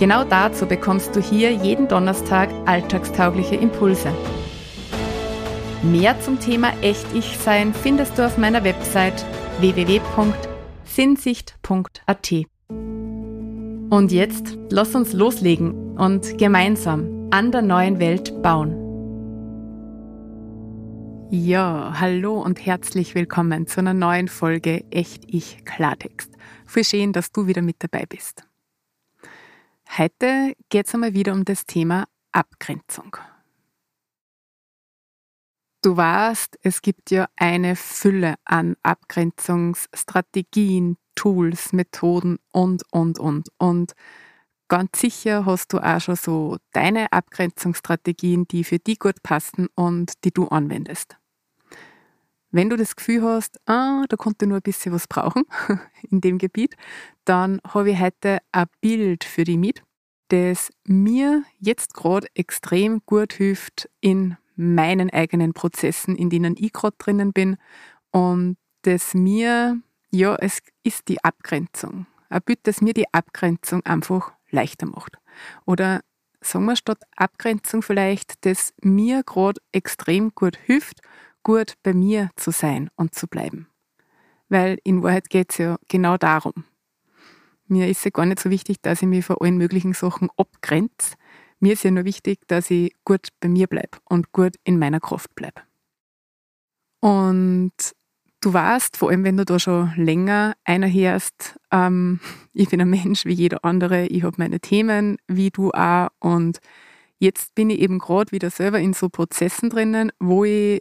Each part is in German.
Genau dazu bekommst du hier jeden Donnerstag alltagstaugliche Impulse. Mehr zum Thema Echt-Ich-Sein findest du auf meiner Website www.sinnsicht.at. Und jetzt lass uns loslegen und gemeinsam an der neuen Welt bauen. Ja, hallo und herzlich willkommen zu einer neuen Folge Echt Ich Klartext. Voll schön, dass du wieder mit dabei bist. Heute geht es einmal wieder um das Thema Abgrenzung. Du weißt, es gibt ja eine Fülle an Abgrenzungsstrategien, Tools, Methoden und, und, und. Und ganz sicher hast du auch schon so deine Abgrenzungsstrategien, die für dich gut passen und die du anwendest. Wenn du das Gefühl hast, ah, da konnte nur ein bisschen was brauchen in dem Gebiet, dann habe ich heute ein Bild für dich mit, das mir jetzt gerade extrem gut hilft in meinen eigenen Prozessen, in denen ich gerade drinnen bin und das mir, ja, es ist die Abgrenzung. Ein Bild, das mir die Abgrenzung einfach leichter macht. Oder sagen wir statt Abgrenzung vielleicht, das mir gerade extrem gut hilft, gut bei mir zu sein und zu bleiben. Weil in Wahrheit geht es ja genau darum. Mir ist ja gar nicht so wichtig, dass ich mich von allen möglichen Sachen abgrenze. Mir ist ja nur wichtig, dass ich gut bei mir bleibe und gut in meiner Kraft bleibe. Und du weißt, vor allem wenn du da schon länger einer hörst, ähm, ich bin ein Mensch wie jeder andere, ich habe meine Themen wie du auch und jetzt bin ich eben gerade wieder selber in so Prozessen drinnen, wo ich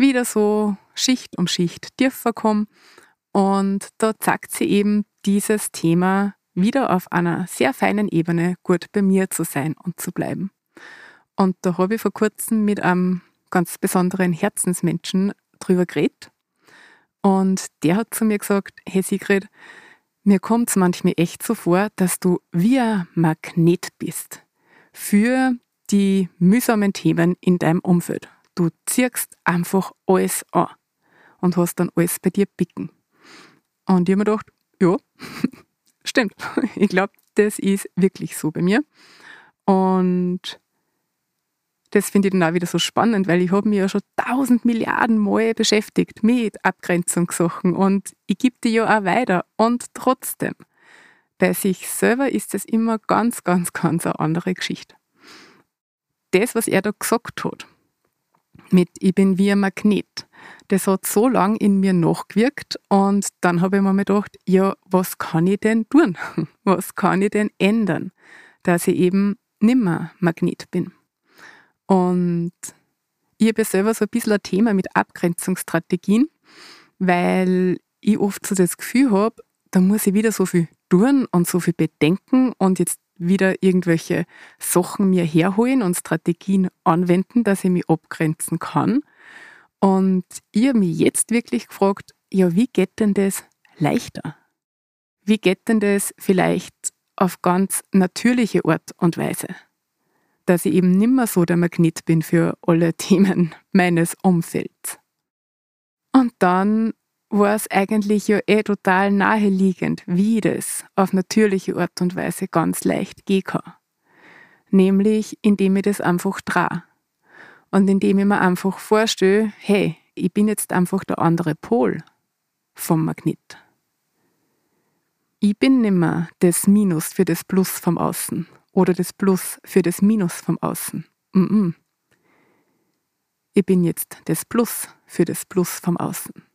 wieder so Schicht um Schicht tiefer komme. Und da zeigt sie eben dieses Thema wieder auf einer sehr feinen Ebene gut bei mir zu sein und zu bleiben. Und da habe ich vor kurzem mit einem ganz besonderen Herzensmenschen drüber geredet. Und der hat zu mir gesagt, hey Sigrid, mir kommt es manchmal echt so vor, dass du wie ein Magnet bist für die mühsamen Themen in deinem Umfeld. Du ziehst einfach alles an und hast dann alles bei dir picken. Und ich habe mir gedacht, ja, stimmt. Ich glaube, das ist wirklich so bei mir. Und das finde ich dann auch wieder so spannend, weil ich habe mich ja schon tausend Milliarden Mal beschäftigt mit Abgrenzungssachen und ich gebe die ja auch weiter. Und trotzdem, bei sich selber ist es immer ganz, ganz, ganz eine andere Geschichte. Das, was er da gesagt hat, mit Ich bin wie ein Magnet. Das hat so lang in mir nachgewirkt und dann habe ich mir gedacht, ja, was kann ich denn tun? Was kann ich denn ändern, dass ich eben nimmer Magnet bin? Und ich habe selber so ein bisschen ein Thema mit Abgrenzungsstrategien, weil ich oft so das Gefühl habe, da muss ich wieder so viel tun und so viel bedenken und jetzt wieder irgendwelche Sachen mir herholen und Strategien anwenden, dass ich mich abgrenzen kann. Und ich habe mich jetzt wirklich gefragt, ja, wie geht denn das leichter? Wie geht denn das vielleicht auf ganz natürliche Art und Weise? Dass ich eben nimmer so der Magnet bin für alle Themen meines Umfelds. Und dann war es eigentlich ja eh total naheliegend, wie das auf natürliche Art und Weise ganz leicht gehen kann. Nämlich, indem ich das einfach trage. Und indem ich mir einfach vorstelle, hey, ich bin jetzt einfach der andere Pol vom Magnet. Ich bin nimmer das Minus für das Plus vom Außen oder das Plus für das Minus vom Außen. Mm -mm. Ich bin jetzt das Plus für das Plus vom Außen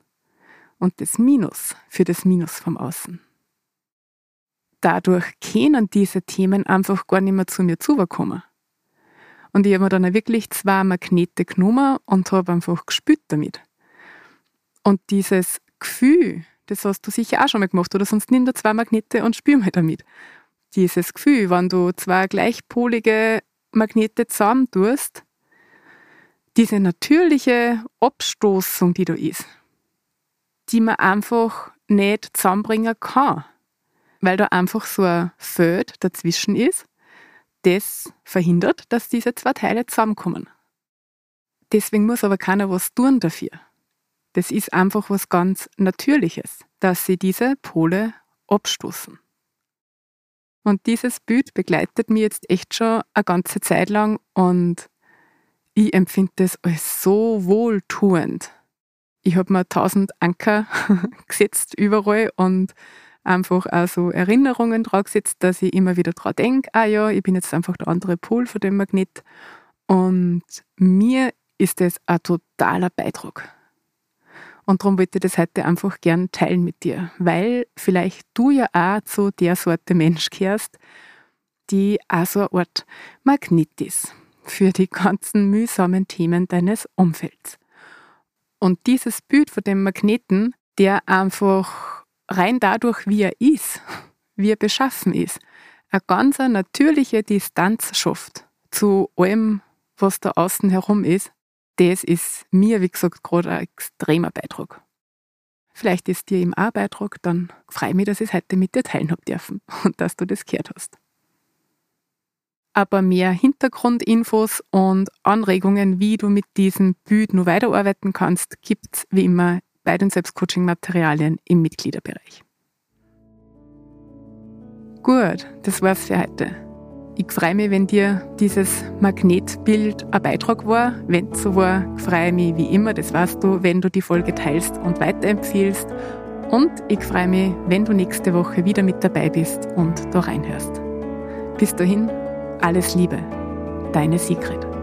und das Minus für das Minus vom Außen. Dadurch können diese Themen einfach gar nicht mehr zu mir zukommen. Und ich habe mir dann wirklich zwei Magnete genommen und habe einfach gespürt damit. Und dieses Gefühl, das hast du sicher auch schon mal gemacht, oder sonst nimm da zwei Magnete und spür mal damit. dieses Gefühl, wenn du zwei gleichpolige Magnete zusammentust, diese natürliche Abstoßung, die da ist, die man einfach nicht zusammenbringen kann, weil da einfach so ein Feld dazwischen ist, das verhindert, dass diese zwei Teile zusammenkommen. Deswegen muss aber keiner was tun dafür. Das ist einfach was ganz Natürliches, dass sie diese Pole abstoßen. Und dieses Bild begleitet mich jetzt echt schon eine ganze Zeit lang und ich empfinde das als so wohltuend. Ich habe mir tausend Anker gesetzt überall und einfach auch so Erinnerungen drauf gesetzt, dass ich immer wieder dran denke, ah ja, ich bin jetzt einfach der andere Pol von dem Magnet. Und mir ist das ein totaler Beitrag. Und darum wollte ich das heute einfach gern teilen mit dir, weil vielleicht du ja auch zu der Sorte Mensch gehörst, die auch so eine Art Magnet ist für die ganzen mühsamen Themen deines Umfelds. Und dieses Bild von dem Magneten, der einfach rein dadurch, wie er ist, wie er beschaffen ist, eine ganz natürliche Distanz schafft zu allem, was da außen herum ist, das ist mir, wie gesagt, gerade ein extremer Beitrag. Vielleicht ist dir eben auch ein Beitrag, dann freue ich mich, dass ich es heute mit dir teilen habe dürfen und dass du das gehört hast. Aber mehr Hintergrundinfos und Anregungen, wie du mit diesem Bild nur weiterarbeiten kannst, gibt es wie immer bei den Selbstcoaching-Materialien im Mitgliederbereich. Gut, das war's für heute. Ich freue mich, wenn dir dieses Magnetbild ein Beitrag war. Wenn es so war, freue ich mich wie immer, das weißt du, wenn du die Folge teilst und weiterempfiehlst. Und ich freue mich, wenn du nächste Woche wieder mit dabei bist und da reinhörst. Bis dahin, alles Liebe, deine Sigrid.